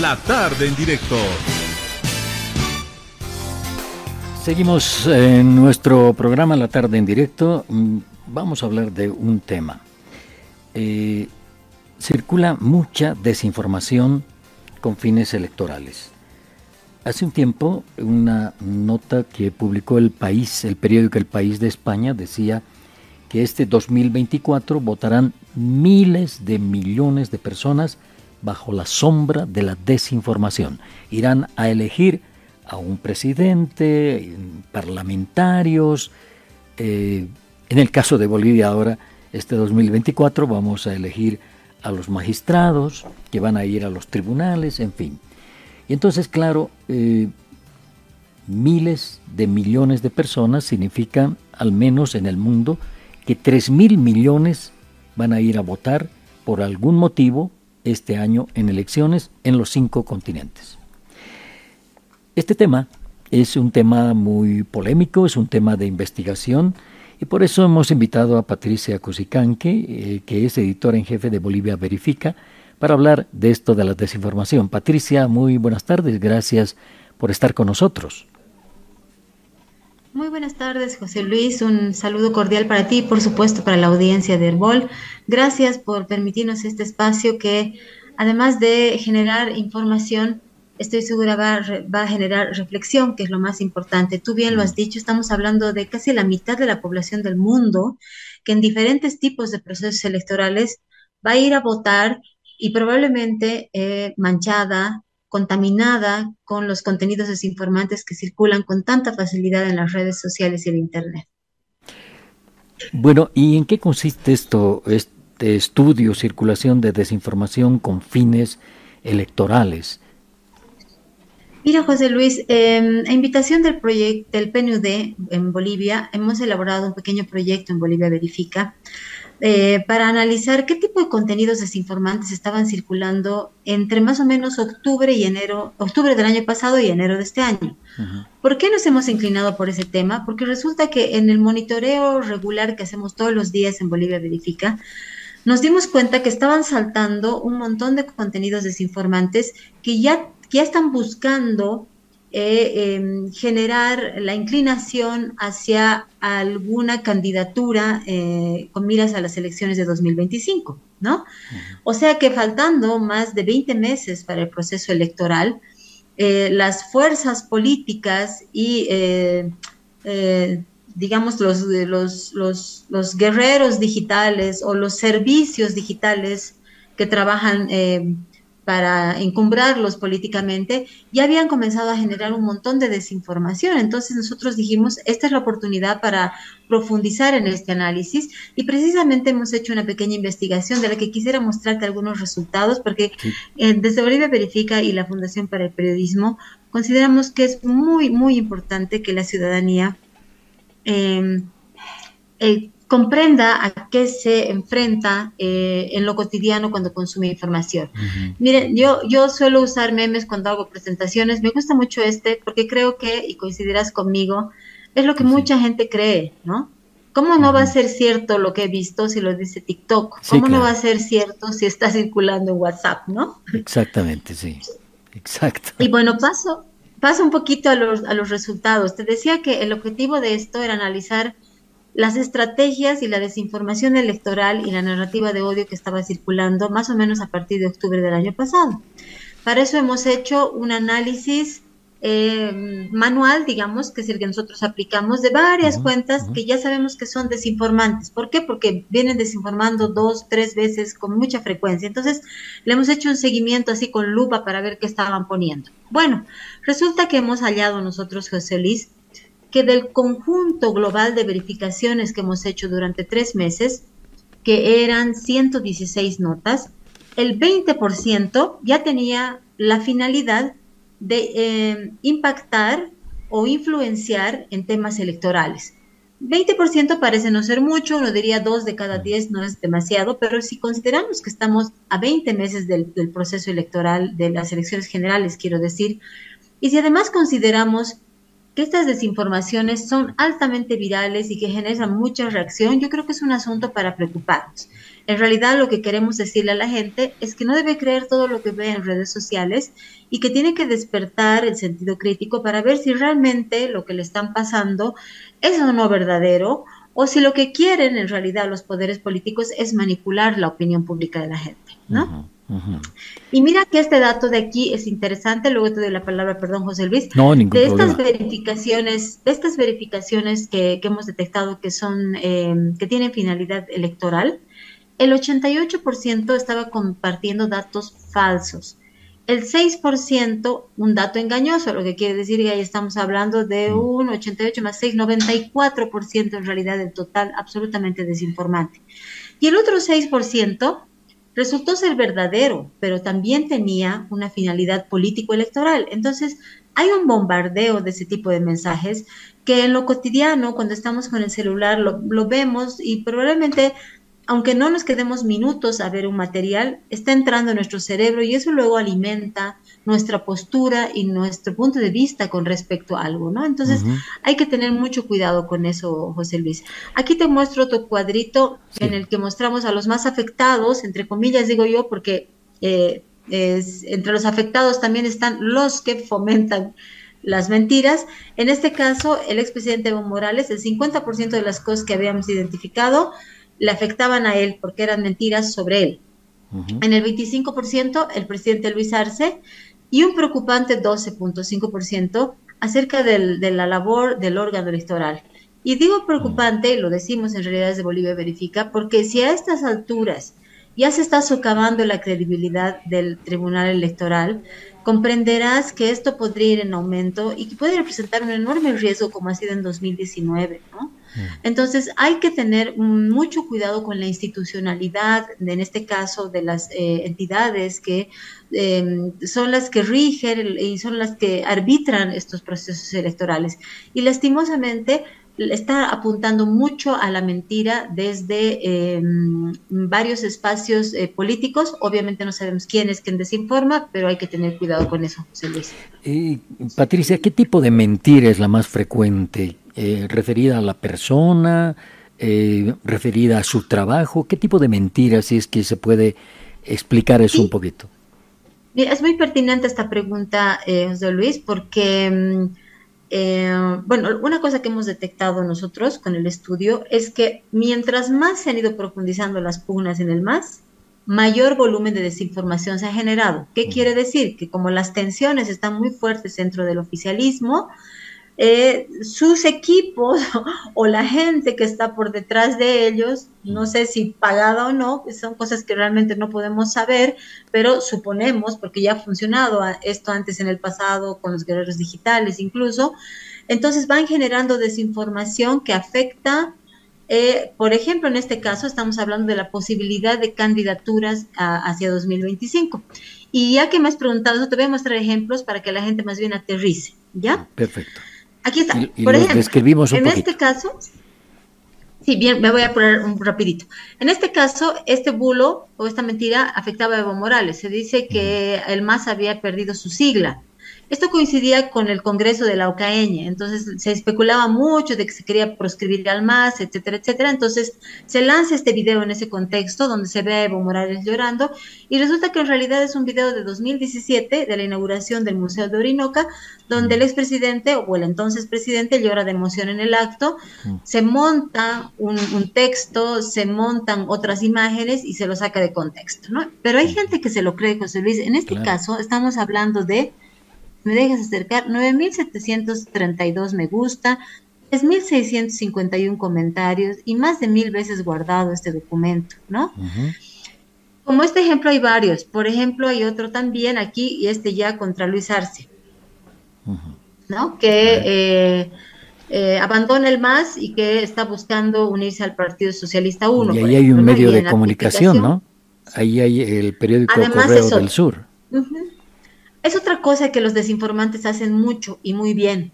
La tarde en directo. Seguimos en nuestro programa La tarde en directo. Mm, vamos a hablar de un tema. Eh, circula mucha desinformación con fines electorales. Hace un tiempo, una nota que publicó el país, el periódico El País de España, decía que este 2024 votarán miles de millones de personas bajo la sombra de la desinformación. Irán a elegir a un presidente, parlamentarios. Eh, en el caso de Bolivia ahora, este 2024 vamos a elegir a los magistrados que van a ir a los tribunales, en fin. Y entonces, claro, eh, miles de millones de personas significan, al menos en el mundo, que 3 mil millones van a ir a votar por algún motivo este año en elecciones en los cinco continentes. Este tema es un tema muy polémico, es un tema de investigación y por eso hemos invitado a Patricia Cusicanque, eh, que es editora en jefe de Bolivia Verifica, para hablar de esto de la desinformación. Patricia, muy buenas tardes, gracias por estar con nosotros. Muy buenas tardes, José Luis. Un saludo cordial para ti y, por supuesto, para la audiencia de Herbol. Gracias por permitirnos este espacio que, además de generar información, estoy segura va, va, a generar reflexión, que es lo más importante. Tú bien lo has dicho, estamos hablando de casi la mitad de la población del mundo que en diferentes tipos de procesos electorales va a ir a votar y probablemente eh, manchada, contaminada con los contenidos desinformantes que circulan con tanta facilidad en las redes sociales y en Internet. Bueno, ¿y en qué consiste esto, este estudio, circulación de desinformación con fines electorales? Mira, José Luis, eh, a invitación del proyecto del PNUD en Bolivia, hemos elaborado un pequeño proyecto en Bolivia Verifica eh, para analizar qué tipo de contenidos desinformantes estaban circulando entre más o menos octubre y enero, octubre del año pasado y enero de este año. ¿Por qué nos hemos inclinado por ese tema? Porque resulta que en el monitoreo regular que hacemos todos los días en Bolivia Verifica, nos dimos cuenta que estaban saltando un montón de contenidos desinformantes que ya, ya están buscando eh, em, generar la inclinación hacia alguna candidatura eh, con miras a las elecciones de 2025, ¿no? O sea que faltando más de 20 meses para el proceso electoral, eh, las fuerzas políticas y, digamos, los, los, los, los, guerreros digitales o los servicios digitales que trabajan para encumbrarlos políticamente, ya habían comenzado a generar un montón de desinformación. Entonces nosotros dijimos, esta es la oportunidad para profundizar en este análisis y precisamente hemos hecho una pequeña investigación de la que quisiera mostrarte algunos resultados, porque eh, desde Bolivia Verifica y la Fundación para el Periodismo consideramos que es muy, muy importante que la ciudadanía eh, eh, comprenda a qué se enfrenta eh, en lo cotidiano cuando consume información. Miren, yo, yo suelo usar memes cuando hago presentaciones, me gusta mucho este porque creo que, y coincidirás conmigo, es lo que mucha gente cree, ¿no? ¿Cómo no va a ser cierto lo que he visto si lo dice TikTok? ¿Cómo no va a ser cierto si está circulando en WhatsApp, no? Exactamente, sí. Exacto. Y bueno, paso, paso un poquito a los, a los resultados. Te decía que el objetivo de esto era analizar las estrategias y la desinformación electoral y la narrativa de odio que estaba circulando más o menos a partir de octubre del año pasado. Para eso hemos hecho un análisis eh, manual, digamos, que es el que nosotros aplicamos, de varias cuentas que ya sabemos que son desinformantes. ¿Por qué? Porque vienen desinformando dos, tres veces con mucha frecuencia. Entonces, le hemos hecho un seguimiento así con lupa para ver qué estaban poniendo. Bueno, resulta que hemos hallado nosotros, José Luis, que del conjunto global de verificaciones que hemos hecho durante tres meses, que eran 116 notas, el 20% ya tenía la finalidad de eh, impactar o influenciar en temas electorales. 20% parece no ser mucho, uno diría dos de cada diez no es demasiado, pero si consideramos que estamos a 20 meses del proceso electoral, de las elecciones generales, quiero decir, y si además consideramos que estas desinformaciones son altamente virales y que generan mucha reacción, yo creo que es un asunto para preocuparnos. En realidad lo que queremos decirle a la gente es que no debe creer todo lo que ve en redes sociales y que tiene que despertar el sentido crítico para ver si realmente lo que le están pasando es o no verdadero o si lo que quieren en realidad los poderes políticos es manipular la opinión pública de la gente, ¿no? Y mira que este dato de aquí es interesante, luego te doy la palabra, perdón, José Luis. No, ningún de estas verificaciones, de estas verificaciones que, hemos detectado que son, eh, que tienen finalidad electoral, el 88% estaba compartiendo datos falsos. El 6%, un dato engañoso, lo que quiere decir que ahí estamos hablando de un 88 más 6, 94% en realidad del total, absolutamente desinformante. Y el otro 6% resultó ser verdadero, pero también tenía una finalidad político-electoral. Entonces, hay un bombardeo de ese tipo de mensajes que en lo cotidiano, cuando estamos con el celular, lo, lo vemos y probablemente aunque no nos quedemos minutos a ver un material, está entrando en nuestro cerebro y eso luego alimenta nuestra postura y nuestro punto de vista con respecto a algo, ¿no? Entonces hay que tener mucho cuidado con eso, José Luis. Aquí te muestro otro cuadrito en el que mostramos a los más afectados, entre comillas digo yo, porque eh, entre los afectados también están los que fomentan las mentiras. En este caso, el expresidente Evo Morales, el 50% de las cosas que habíamos identificado, le afectaban a él porque eran mentiras sobre él. En el 25% el presidente Luis Arce y un preocupante 12.5% acerca de la labor del órgano electoral. Y digo preocupante, y lo decimos en realidad desde Bolivia Verifica, porque si a estas alturas ya se está socavando la credibilidad del Tribunal Electoral, comprenderás que esto podría ir en aumento y que puede representar un enorme riesgo como ha sido en 2019, ¿no? Mm. Entonces hay que tener mucho cuidado con la institucionalidad, en este caso de las eh, entidades que em, son las que rigen y son las que arbitran estos procesos electorales. Y lastimosamente está apuntando mucho a la mentira desde em, varios espacios eh, políticos. Obviamente no sabemos quién es quien desinforma, pero hay que tener cuidado con eso, José Luis. Patricia, ¿qué tipo de mentira es la más frecuente? Eh, ¿Referida a la persona? Eh, ¿Referida a su trabajo? ¿Qué tipo de mentira, si es que se puede explicar eso un poquito? Es muy pertinente esta pregunta, José Luis, porque... Em, eh, bueno, una cosa que hemos detectado nosotros con el estudio es que mientras más se han ido profundizando las pugnas en el MAS, mayor volumen de desinformación se ha generado. ¿Qué quiere decir? Que como las tensiones están muy fuertes dentro del oficialismo, eh, sus equipos o la gente que está por detrás de ellos, no sé si pagada o no, son cosas que realmente no podemos saber, pero suponemos, porque ya ha funcionado esto antes en el pasado con los guerreros digitales incluso, entonces van generando desinformación que afecta, eh, por ejemplo, en este caso estamos hablando de la posibilidad de candidaturas hacia 2025. Y ya que me has preguntado, te voy a mostrar ejemplos para que la gente más bien aterrice, ¿ya? Perfecto. Aquí está. Por ejemplo, en este caso, sí, bien, me voy a poner un rapidito. En este caso, este bulo o esta mentira afectaba a Evo Morales. Se dice que el MAS había perdido su sigla. Esto coincidía con el Congreso de la OCAEña, entonces se especulaba mucho de que se quería proscribir al MAS, etcétera, etcétera. Entonces se lanza este video en ese contexto donde se ve a Evo Morales llorando y resulta que en realidad es un video de 2017 de la inauguración del Museo de Orinoca, donde el expresidente o el entonces presidente llora de emoción en el acto, se monta un, texto, se montan otras imágenes y se lo saca de contexto, ¿no? Pero hay gente que se lo cree, José Luis. En este caso estamos hablando de me dejas acercar, 9.732 me gusta, 3.651 comentarios y más de mil veces guardado este documento, ¿no? Como este ejemplo hay varios. Por ejemplo, hay otro también aquí y este ya contra Luis Arce, ¿no? Que eh, eh, abandona el MAS y que está buscando unirse al Partido Socialista 1. Y ahí hay un medio de comunicación, ¿no? Ahí hay el periódico Correo del Sur. Es otra cosa que los desinformantes hacen mucho y muy bien.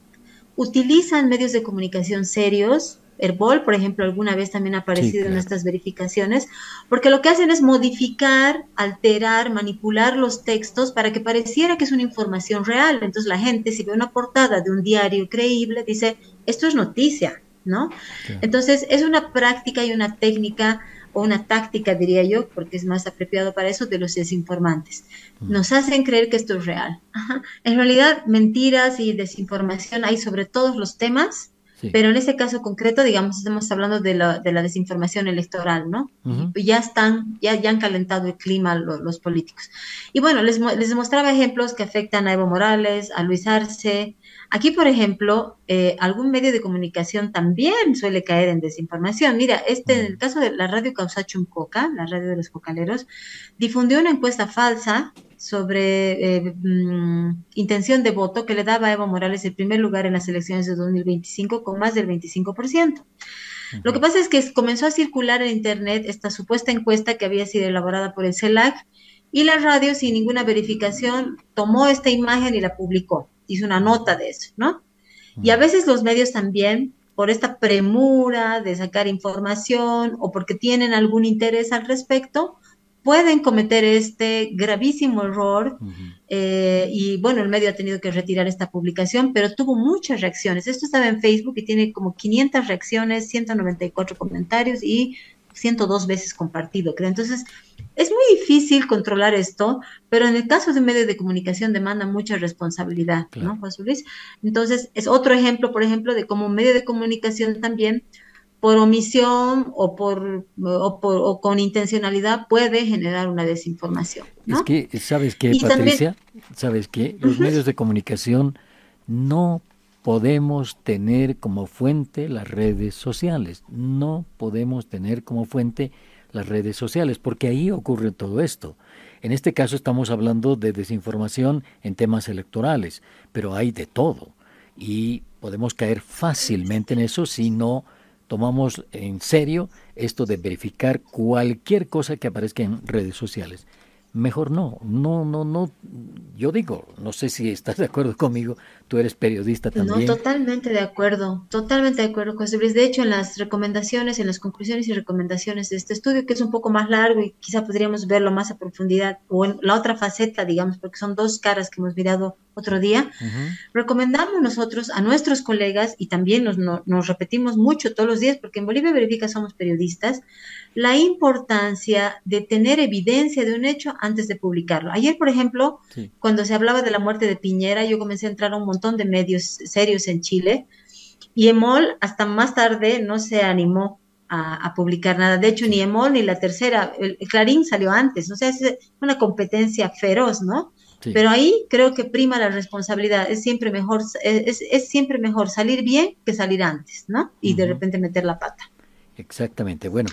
Utilizan medios de comunicación serios Herbol, por ejemplo, alguna vez también ha aparecido en estas verificaciones, porque lo que hacen es modificar, alterar, manipular los textos para que pareciera que es una información real. Entonces la gente, si ve una portada de un diario creíble, dice, esto es noticia, ¿no? Entonces es una práctica y una técnica o una táctica, diría yo, porque es más apropiado para eso, de los desinformantes. Mm. Nos hacen creer que esto es real. En realidad, mentiras y desinformación hay sobre todos los temas, pero en ese caso concreto, digamos, estamos hablando de la, de la desinformación electoral, ¿no? Ya están, ya, ya han calentado el clima los, políticos. Y bueno, les, les demostraba ejemplos que afectan a Evo Morales, a Luis Arce, Aquí, por ejemplo, eh, algún medio de comunicación también suele caer en desinformación. Mira, este, en el caso de la radio Causachum Coca, la radio de los cocaleros, difundió una encuesta falsa sobre eh, mm, intención de voto que le daba a Evo Morales el primer lugar en las elecciones de 2025 con más del 25%. Lo que pasa es que comenzó a circular en Internet esta supuesta encuesta que había sido elaborada por el CELAC y la radio, sin ninguna verificación, tomó esta imagen y la publicó hizo una nota de eso, ¿no? Y a veces los medios también, por esta premura de sacar información o porque tienen algún interés al respecto, pueden cometer este gravísimo error. Eh, y bueno, el medio ha tenido que retirar esta publicación, pero tuvo muchas reacciones. Esto estaba en Facebook y tiene como 500 reacciones, 194 comentarios y 102 veces compartido, creo. Entonces, es muy difícil controlar esto, pero en el caso de un medio de comunicación demanda mucha responsabilidad, ¿no, José Luis? Entonces, es otro ejemplo, por ejemplo, de cómo un medio de comunicación también, por omisión o, por, o, con intencionalidad, puede generar una desinformación. Es que, ¿sabes qué, Patricia? ¿Sabes qué? Los medios de comunicación no podemos tener como fuente las redes sociales. No podemos tener como fuente las redes sociales, porque ahí ocurre todo esto. En este caso estamos hablando de desinformación en temas electorales, pero hay de todo. Y podemos caer fácilmente en eso si no tomamos en serio esto de verificar cualquier cosa que aparezca en redes sociales mejor no, no, no, no, yo digo, no sé si estás de acuerdo conmigo, tú eres periodista también. No, totalmente de acuerdo, totalmente de acuerdo, José Luis. De hecho, en las recomendaciones, en las conclusiones y recomendaciones de este estudio, que es un poco más largo y quizá podríamos verlo más a profundidad, o en la otra faceta, digamos, porque son dos caras que hemos mirado otro día, recomendamos nosotros a nuestros colegas, y también nos, nos repetimos mucho todos los días, porque en Bolivia Verifica somos periodistas, la importancia de tener evidencia de un hecho antes de publicarlo. Ayer, por ejemplo, cuando se hablaba de la muerte de Piñera, yo comencé a entrar a un montón de medios serios en Chile y Emol hasta más tarde no se animó a, publicar nada. De hecho, ni Emol ni la tercera, el, Clarín salió antes, o sea, es una competencia feroz, ¿no? Pero ahí creo que prima la responsabilidad. Es siempre mejor, es, es, siempre mejor salir bien que salir antes, ¿no? Y de repente meter la pata. Exactamente. Bueno,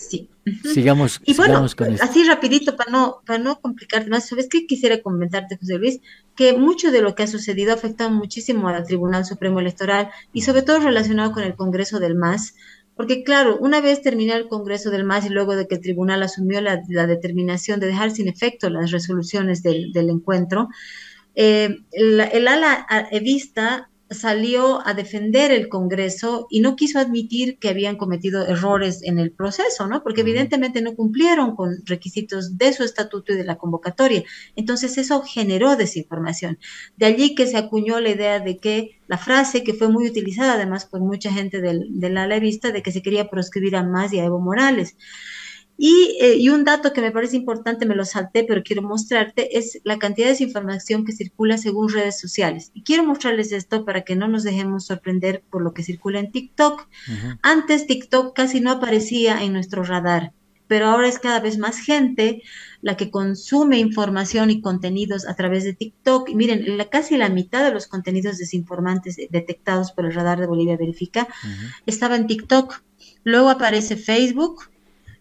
Sí. Sigamos, y bueno, así rapidito para no, para no complicarte más, ¿sabes qué quisiera comentarte, José Luis? Que mucho de lo que ha sucedido ha afectado muchísimo al Tribunal Supremo Electoral y sobre todo relacionado con el Congreso del MAS, porque claro, una vez terminado el Congreso del MAS y luego de que el tribunal asumió la, determinación de dejar sin efecto las resoluciones del, encuentro, eh, el ala evista salió a defender el Congreso y no quiso admitir que habían cometido errores en el proceso, ¿no? Porque evidentemente no cumplieron con requisitos de su estatuto y de la convocatoria. Entonces eso generó desinformación. De allí que se acuñó la idea de que la frase que fue muy utilizada además por mucha gente del, de la vista de que se quería proscribir a más y a Evo Morales. Eh, y, un dato que me parece importante, me lo salté, pero quiero mostrarte, es la cantidad de desinformación que circula según redes sociales. Y quiero mostrarles esto para que no nos dejemos sorprender por lo que circula en TikTok. Antes TikTok casi no aparecía en nuestro radar, pero ahora es cada vez más gente la que consume información y contenidos a través de TikTok. Y miren, la, casi la mitad de los contenidos desinformantes detectados por el radar de Bolivia Verifica estaba en TikTok. Luego aparece Facebook,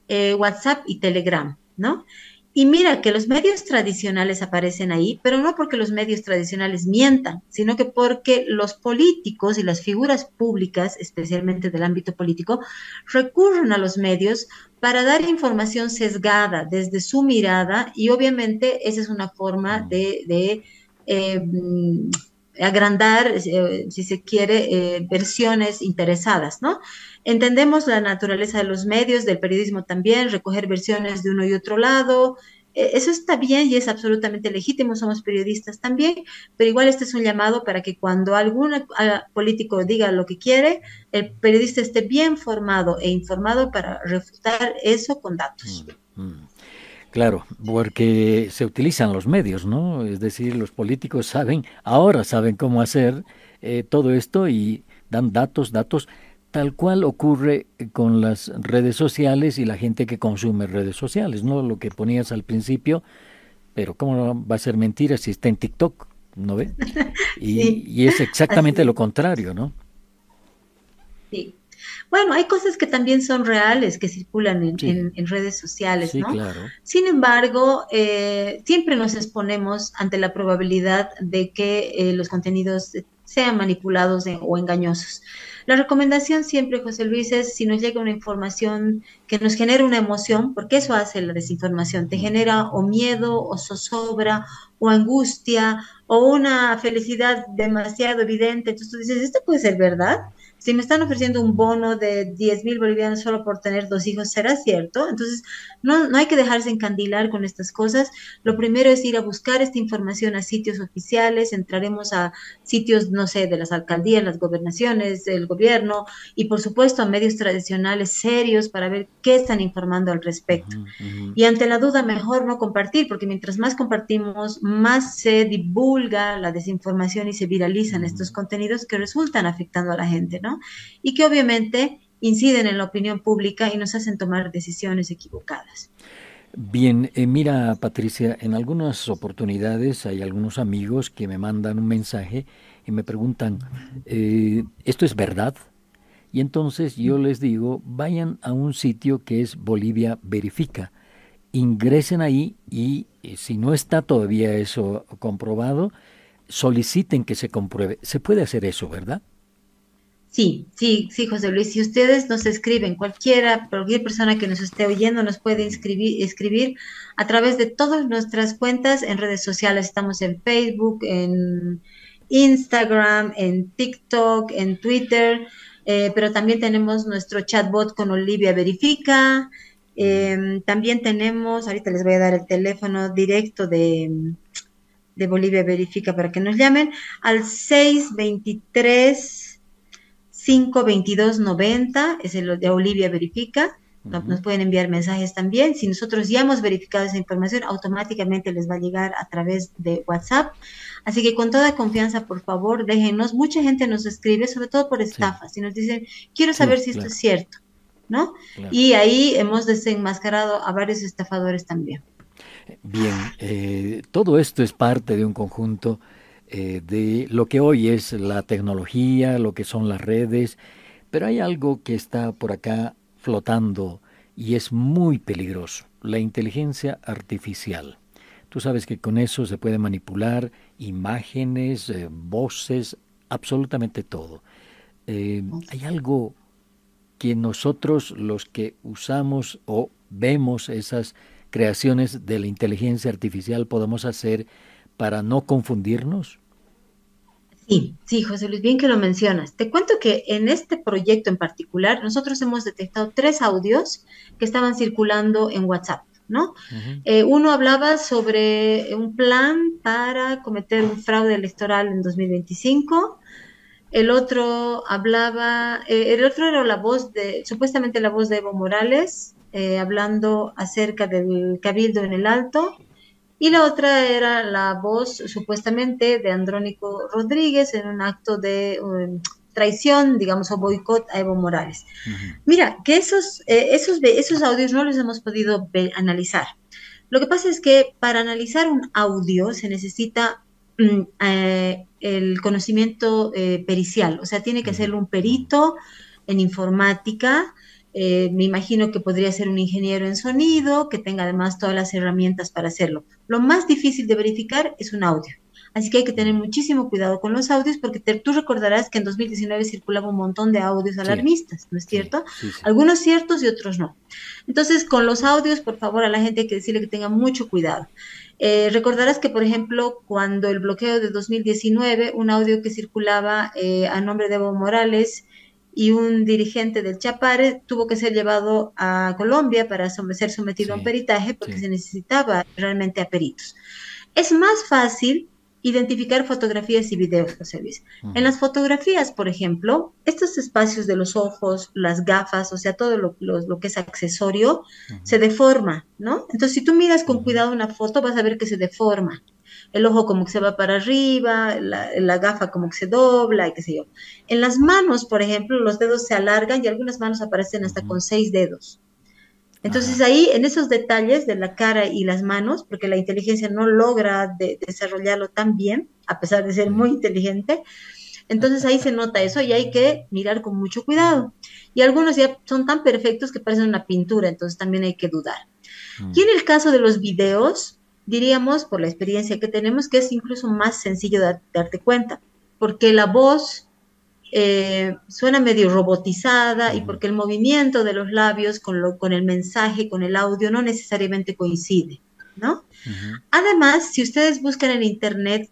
eh, WhatsApp y Telegram, ¿no? Y mira que los medios tradicionales aparecen ahí, pero no porque los medios tradicionales mientan, sino que porque los políticos y las figuras públicas, especialmente del ámbito político, recurren a los medios para dar información sesgada desde su mirada y obviamente esa es una forma de, eh, agrandar, eh, si se quiere, eh, versiones interesadas, ¿no? Entendemos la naturaleza de los medios, del periodismo también, recoger versiones de uno y otro lado, e, eso está bien y es absolutamente legítimo, somos periodistas también, pero igual este es un llamado para que cuando algún político diga lo que quiere, el periodista esté bien formado e informado para refutar eso con datos. Mm, mm. Claro, porque se utilizan los medios, ¿no? Es decir, los políticos saben, ahora saben cómo hacer eh, todo esto y dan datos, datos tal cual ocurre con las redes sociales y la gente que consume redes sociales, ¿no? Lo que ponías al principio, pero ¿cómo va a ser mentira si está en TikTok? ¿No ve? Y, es exactamente lo contrario, ¿no? Sí. Bueno, hay cosas que también son reales, que circulan en, redes sociales, ¿no? Claro. Sin embargo, eh, siempre nos exponemos ante la probabilidad de que eh, los contenidos sean manipulados o engañosos. La recomendación siempre, José Luis, es si nos llega una información que nos genera una emoción, porque eso hace la desinformación, te genera o miedo o zozobra o angustia o una felicidad demasiado evidente, entonces tú dices, esto puede ser verdad, si me están ofreciendo un bono de 10 mil bolivianos solo por tener dos hijos, ¿será cierto? Entonces, no, no hay que dejarse encandilar con estas cosas. Lo primero es ir a buscar esta información a sitios oficiales, entraremos a sitios, no sé, de las alcaldías, las gobernaciones, del gobierno y por supuesto a medios tradicionales serios para ver qué están informando al respecto. Y ante la duda, mejor no compartir, porque mientras más compartimos, más se divulga la desinformación y se viralizan estos contenidos que resultan afectando a la gente, ¿no? Y que obviamente inciden en la opinión pública y nos hacen tomar decisiones equivocadas. Bien, eh, mira Patricia, en algunas oportunidades hay algunos amigos que me mandan un mensaje y me preguntan, eh, ¿esto es verdad? Y entonces yo les digo, vayan a un sitio que es Bolivia Verifica, ingresen ahí y eh, si no está todavía eso comprobado, soliciten que se compruebe. Se puede hacer eso, ¿verdad? Sí, sí, sí, José Luis. Si ustedes nos escriben, cualquiera, cualquier persona que nos esté oyendo nos puede inscribir, escribir a través de todas nuestras cuentas en redes sociales. Estamos en Facebook, en Instagram, en TikTok, en Twitter, eh, pero también tenemos nuestro chatbot con Olivia Verifica. Em, también tenemos, ahorita les voy a dar el teléfono directo de, de Bolivia Verifica para que nos llamen al 623 52290, es el de Olivia Verifica. Nos pueden enviar mensajes también. Si nosotros ya hemos verificado esa información, automáticamente les va a llegar a través de WhatsApp. Así que con toda confianza, por favor, déjenos. Mucha gente nos escribe, sobre todo por estafas, y nos dicen, quiero saber si esto es cierto, ¿no? Y ahí hemos desenmascarado a varios estafadores también. Bien, eh, todo esto es parte de un conjunto eh, de lo que hoy es la tecnología, lo que son las redes, pero hay algo que está por acá flotando y es muy peligroso, la inteligencia artificial. Tú sabes que con eso se puede manipular imágenes, eh, voces, absolutamente todo. Eh, hay algo que nosotros los que usamos o vemos esas creaciones de la inteligencia artificial podemos hacer para no confundirnos? Sí, sí, José Luis, bien que lo mencionas. Te cuento que en este proyecto en particular, nosotros hemos detectado tres audios que estaban circulando en WhatsApp, ¿no? Eh, uno hablaba sobre un plan para cometer un fraude electoral en 2025. El otro hablaba, eh, el otro era la voz de, supuestamente la voz de Evo Morales, eh, hablando acerca del cabildo en el alto y la otra era la voz supuestamente de Andrónico Rodríguez en un acto de um, traición, digamos, o boicot a Evo Morales. Mira, que esos, eh, esos, esos audios no los hemos podido analizar. Lo que pasa es que para analizar un audio se necesita mm, eh, el conocimiento eh, pericial, o sea, tiene que ser un perito en informática, eh, me imagino que podría ser un ingeniero en sonido, que tenga además todas las herramientas para hacerlo. Lo más difícil de verificar es un audio. Así que hay que tener muchísimo cuidado con los audios porque tú recordarás que en 2019 circulaba un montón de audios alarmistas, ¿no es cierto? Algunos ciertos y otros no. Entonces, con los audios, por favor, a la gente hay que decirle que tenga mucho cuidado. Eh, recordarás que, por ejemplo, cuando el bloqueo de 2019, un audio que circulaba eh, a nombre de Evo Morales y un dirigente del Chapare tuvo que ser llevado a Colombia para ser sometido a un peritaje porque se necesitaba realmente a peritos. Es más fácil identificar fotografías y videos, José Luis. En las fotografías, por ejemplo, estos espacios de los ojos, las gafas, o sea, todo lo, que es accesorio, se deforma, ¿no? Entonces, si tú miras con cuidado una foto, vas a ver que se deforma. El ojo como que se va para arriba, la, la gafa como que se dobla, y qué sé yo. En las manos, por ejemplo, los dedos se alargan y algunas manos aparecen hasta con seis dedos. Entonces ahí, en esos detalles de la cara y las manos, porque la inteligencia no logra desarrollarlo tan bien, a pesar de ser muy inteligente, entonces ahí se nota eso y hay que mirar con mucho cuidado. Y algunos ya son tan perfectos que parecen una pintura, entonces también hay que dudar. Mm. Y en el caso de los videos, diríamos, por la experiencia que tenemos, que es incluso más sencillo de darte cuenta, porque la voz eh, suena medio robotizada y porque el movimiento de los labios con, lo, con el mensaje, con el audio, no necesariamente coincide, ¿no? Además, si ustedes buscan en Internet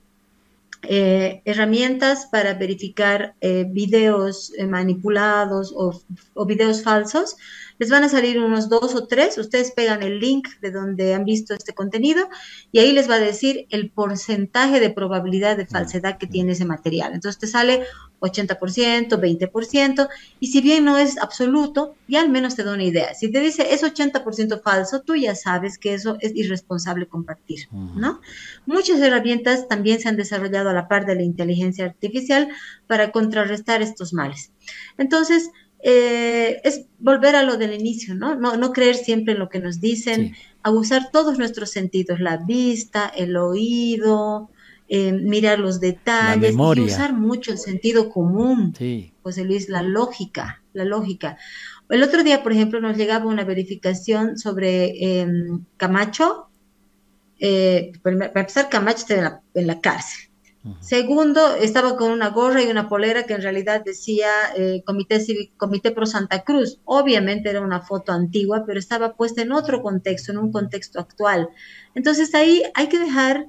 eh, herramientas para verificar eh, videos manipulados o, o, videos falsos, les van a salir unos dos o tres, ustedes pegan el link de donde han visto este contenido y ahí les va a decir el porcentaje de probabilidad de falsedad que tiene ese material. Entonces te sale 80%, 20%, y si bien no es absoluto, ya al menos te da una idea. Si te dice es 80% falso, tú ya sabes que eso es irresponsable compartir, ¿no? Muchas herramientas también se han desarrollado a la par de la inteligencia artificial para contrarrestar estos males. Entonces, eh, es volver a lo del inicio, ¿no? ¿no? No creer siempre en lo que nos dicen, abusar todos nuestros sentidos, la vista, el oído, eh, mirar los detalles y usar mucho el sentido común, José Luis, la lógica, la lógica. El otro día, por ejemplo, nos llegaba una verificación sobre em, Camacho. Eh, para empezar, Camacho está en la cárcel. Segundo, estaba con una gorra y una polera que en realidad decía eh, Comité Comité Pro Santa Cruz. Obviamente era una foto antigua, pero estaba puesta en otro contexto, en un contexto actual. Entonces ahí hay que dejar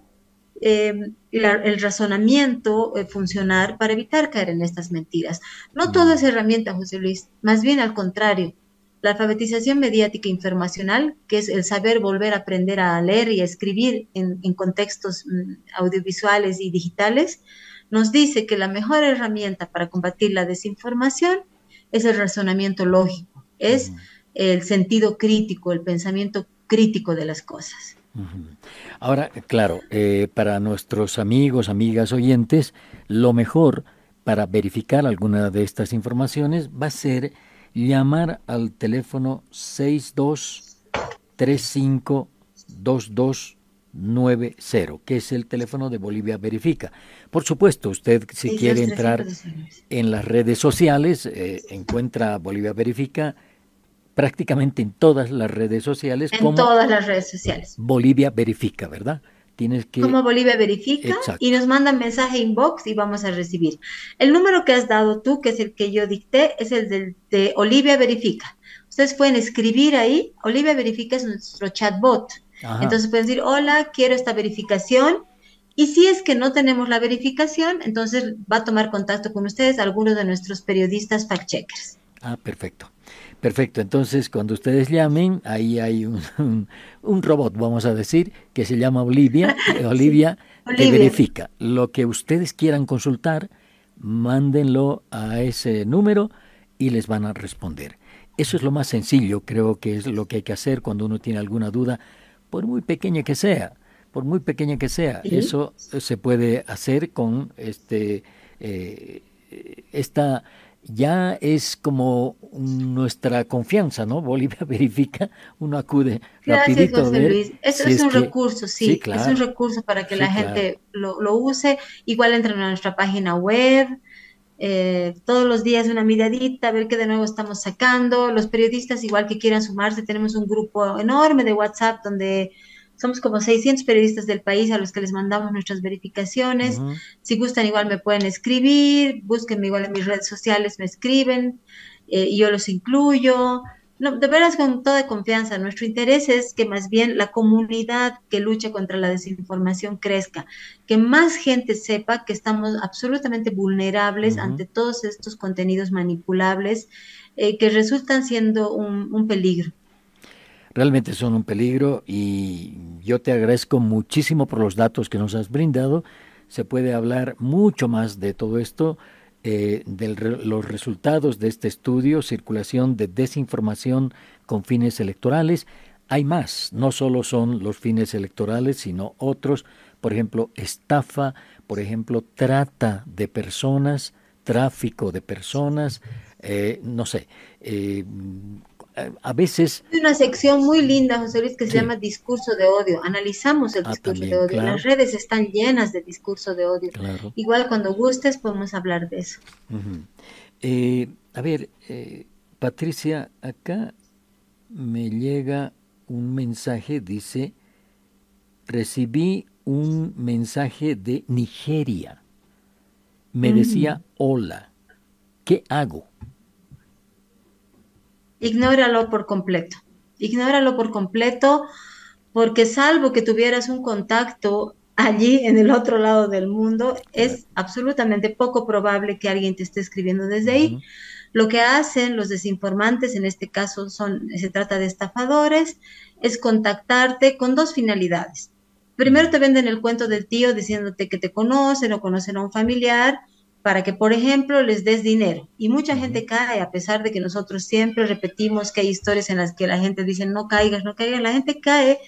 eh, el razonamiento eh, funcionar para evitar caer en estas mentiras. No todo es herramienta, José Luis, más bien al contrario. La alfabetización mediática informacional, que es el saber volver a aprender a leer y a escribir en, contextos mm, audiovisuales y digitales, nos dice que la mejor herramienta para combatir la desinformación es el razonamiento lógico, es el sentido crítico, el pensamiento crítico de las cosas. Ahora, claro, eh, para nuestros amigos, amigas, oyentes, lo mejor para verificar alguna de estas informaciones va a ser llamar al teléfono 62352290, que es el teléfono de Bolivia Verifica. Por supuesto, usted si quiere entrar en las redes sociales, eh, encuentra Bolivia Verifica prácticamente en todas las redes sociales. En todas las redes sociales. Bolivia Verifica, ¿verdad? Tienes que... Como Bolivia verifica y nos mandan mensaje inbox y vamos a recibir. El número que has dado tú, que es el que yo dicté, es el de, de Olivia verifica. Ustedes pueden escribir ahí, Olivia verifica es nuestro chatbot. Entonces pueden decir, hola, quiero esta verificación. Y si es que no tenemos la verificación, entonces va a tomar contacto con ustedes algunos de nuestros periodistas fact-checkers. Ah, perfecto. Perfecto, entonces cuando ustedes llamen, ahí hay un, un, robot, vamos a decir, que se llama Olivia. Olivia, te verifica. Lo que ustedes quieran consultar, mándenlo a ese número y les van a responder. Eso es lo más sencillo, creo que es lo que hay que hacer cuando uno tiene alguna duda, por muy pequeña que sea, por muy pequeña que sea. Eso se puede hacer con este eh, esta ya es como nuestra confianza, ¿no? Bolivia verifica, uno acude Gracias, rapidito José Luis. Eso es, un recurso, sí, es un recurso para que la gente lo, use. Igual entren a nuestra página web, eh, todos los días una miradita, a ver qué de nuevo estamos sacando. Los periodistas igual que quieran sumarse, tenemos un grupo enorme de WhatsApp donde somos como 600 periodistas del país a los que les mandamos nuestras verificaciones. Si gustan, igual me pueden escribir, búsquenme igual en mis redes sociales, me escriben eh, y yo los incluyo. No, de veras con toda confianza. Nuestro interés es que más bien la comunidad que lucha contra la desinformación crezca, que más gente sepa que estamos absolutamente vulnerables ante todos estos contenidos manipulables eh, que resultan siendo un, peligro. Realmente son un peligro y yo te agradezco muchísimo por los datos que nos has brindado. Se puede hablar mucho más de todo esto eh, de los resultados de este estudio, circulación de desinformación con fines electorales. Hay más, no solo son los fines electorales, sino otros, por ejemplo, estafa, por ejemplo, trata de personas, tráfico de personas, eh, no sé, eh, a veces... Hay una sección muy linda, José Luis, que se llama Discurso de Odio. Analizamos el ah, discurso de odio. Las redes están llenas de discurso de odio. Igual cuando gustes podemos hablar de eso. Eh, a ver, eh, Patricia, acá me llega un mensaje, dice, recibí un mensaje de Nigeria. Me decía, hola, ¿qué hago? Ignóralo por completo. Ignóralo por completo porque salvo que tuvieras un contacto allí en el otro lado del mundo, es absolutamente poco probable que alguien te esté escribiendo desde ahí. Lo que hacen los desinformantes, en este caso son, se trata de estafadores, es contactarte con dos finalidades. Primero te venden el cuento del tío diciéndote que te conocen o conocen a un familiar para que, por ejemplo, les des dinero. Y mucha gente cae, a pesar de que nosotros siempre repetimos que hay historias en las que la gente dice, no caigas, no caigas, la gente cae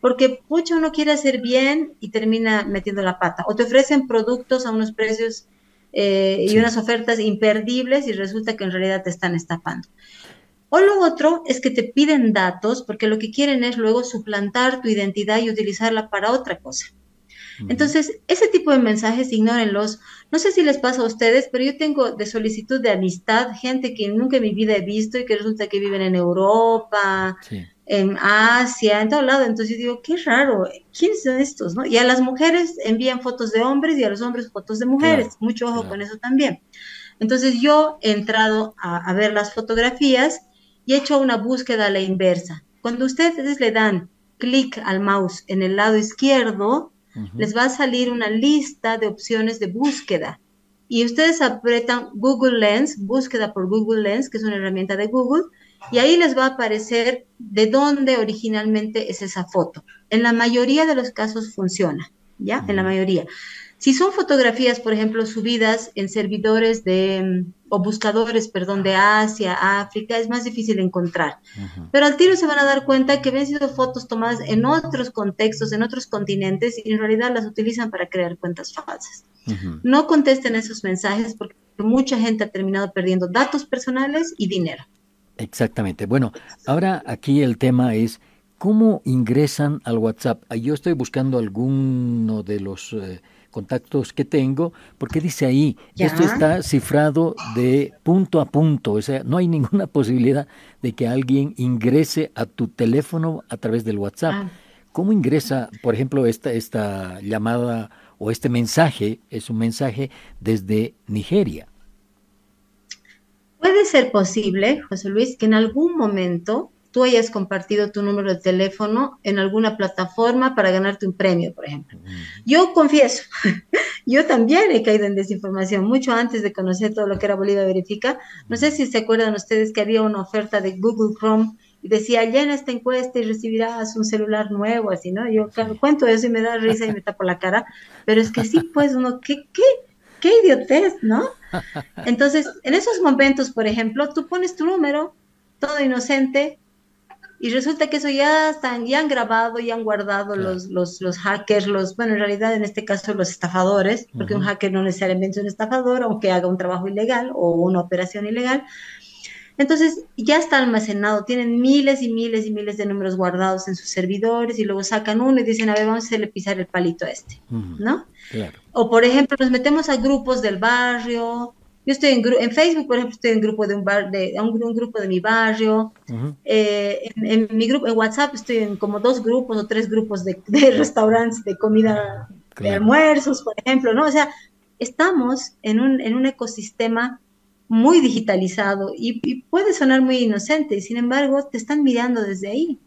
porque mucho uno quiere hacer bien y termina metiendo la pata. O te ofrecen productos a unos precios eh, y unas ofertas imperdibles y resulta que en realidad te están estafando. O lo otro es que te piden datos porque lo que quieren es luego suplantar tu identidad y utilizarla para otra cosa. Entonces, ese tipo de mensajes, ignórenlos. No sé si les pasa a ustedes, pero yo tengo de solicitud de amistad gente que nunca en mi vida he visto y que resulta que viven en Europa, en Asia, en todo lado. Entonces yo digo, qué raro, ¿quiénes son estos? ¿no? Y a las mujeres envían fotos de hombres y a los hombres fotos de mujeres. Mucho ojo con eso también. Entonces yo he entrado a, a ver las fotografías y he hecho una búsqueda a la inversa. Cuando ustedes le dan clic al mouse en el lado izquierdo, les va a salir una lista de opciones de búsqueda. Y ustedes apretan Google Lens, búsqueda por Google Lens, que es una herramienta de Google, y ahí les va a aparecer de dónde originalmente es esa foto. En la mayoría de los casos funciona, ¿ya? En la mayoría. Si son fotografías, por ejemplo, subidas en servidores de, o buscadores, perdón, de Asia, África, es más difícil encontrar. Pero al tiro se van a dar cuenta que han sido fotos tomadas en otros contextos, en otros continentes, y en realidad las utilizan para crear cuentas falsas. No contesten esos mensajes porque mucha gente ha terminado perdiendo datos personales y dinero. Exactamente. Bueno, ahora aquí el tema es cómo ingresan al WhatsApp. Yo estoy buscando alguno de los... Eh, contactos que tengo, porque dice ahí, esto está cifrado de punto a punto, o sea, no hay ninguna posibilidad de que alguien ingrese a tu teléfono a través del WhatsApp. Ah. ¿Cómo ingresa, por ejemplo, esta, esta llamada o este mensaje? Es un mensaje desde Nigeria. Puede ser posible, José Luis, que en algún momento tú hayas compartido tu número de teléfono en alguna plataforma para ganarte un premio, por ejemplo. Yo confieso, yo también he caído en desinformación mucho antes de conocer todo lo que era Bolivia Verifica. No sé si se acuerdan ustedes que había una oferta de Google Chrome y decía, llena esta encuesta y recibirás un celular nuevo, así, ¿no? Yo cuento eso y me da risa y me tapo la cara, pero es que sí, pues uno, ¿qué, qué, qué idiotez, ¿no? Entonces, en esos momentos, por ejemplo, tú pones tu número, todo inocente, y resulta que eso ya están, ya han grabado, ya han guardado los, los, los, hackers, los, bueno, en realidad en este caso los estafadores, porque un hacker no necesariamente es un estafador, aunque haga un trabajo ilegal o una operación ilegal. Entonces ya está almacenado, tienen miles y miles y miles de números guardados en sus servidores y luego sacan uno y dicen, a ver, vamos a hacerle pisar el palito a este, ¿no? Claro. O por ejemplo, nos metemos a grupos del barrio, Yo estoy en, en Facebook, por ejemplo, estoy en grupo de un bar, de un, grupo de mi barrio. Eh, en, mi grupo, en WhatsApp estoy en como dos grupos o tres grupos de, restaurantes de comida, de almuerzos, por ejemplo, ¿no? O sea, estamos en un, en un ecosistema muy digitalizado y, puede sonar muy inocente, y sin embargo te están mirando desde ahí,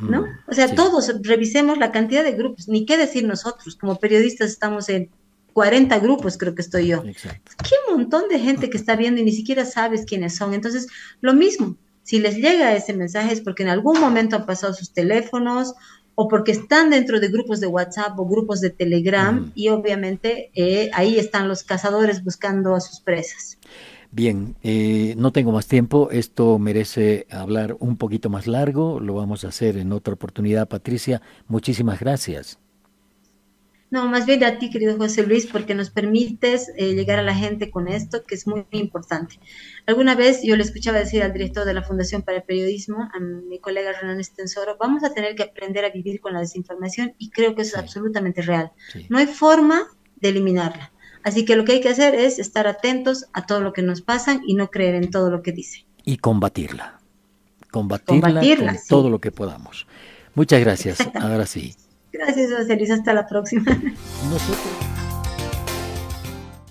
¿no? O sea, todos revisemos la cantidad de grupos, ni qué decir nosotros, como periodistas estamos en 40 grupos, creo que estoy yo. Qué montón de gente que está viendo y ni siquiera sabes quiénes son. Entonces, lo mismo, si les llega ese mensaje es porque en algún momento han pasado sus teléfonos o porque están dentro de grupos de WhatsApp o grupos de Telegram y obviamente eh, ahí están los cazadores buscando a sus presas. Bien, eh, no tengo más tiempo, esto merece hablar un poquito más largo, lo vamos a hacer en otra oportunidad. Patricia, muchísimas gracias. No, más bien a ti, querido José Luis, porque nos permites eh, llegar a la gente con esto, que es muy, importante. Alguna vez yo le escuchaba decir al director de la Fundación para el Periodismo, a mi colega Renan Estensoro, vamos a tener que aprender a vivir con la desinformación y creo que eso es absolutamente real. No hay forma de eliminarla. Así que lo que hay que hacer es estar atentos a todo lo que nos pasa y no creer en todo lo que dice. Y combatirla. Combatirla, con todo lo que podamos. Muchas gracias. Ahora sí. Gracias, José Luis. Hasta la próxima. Nosotros.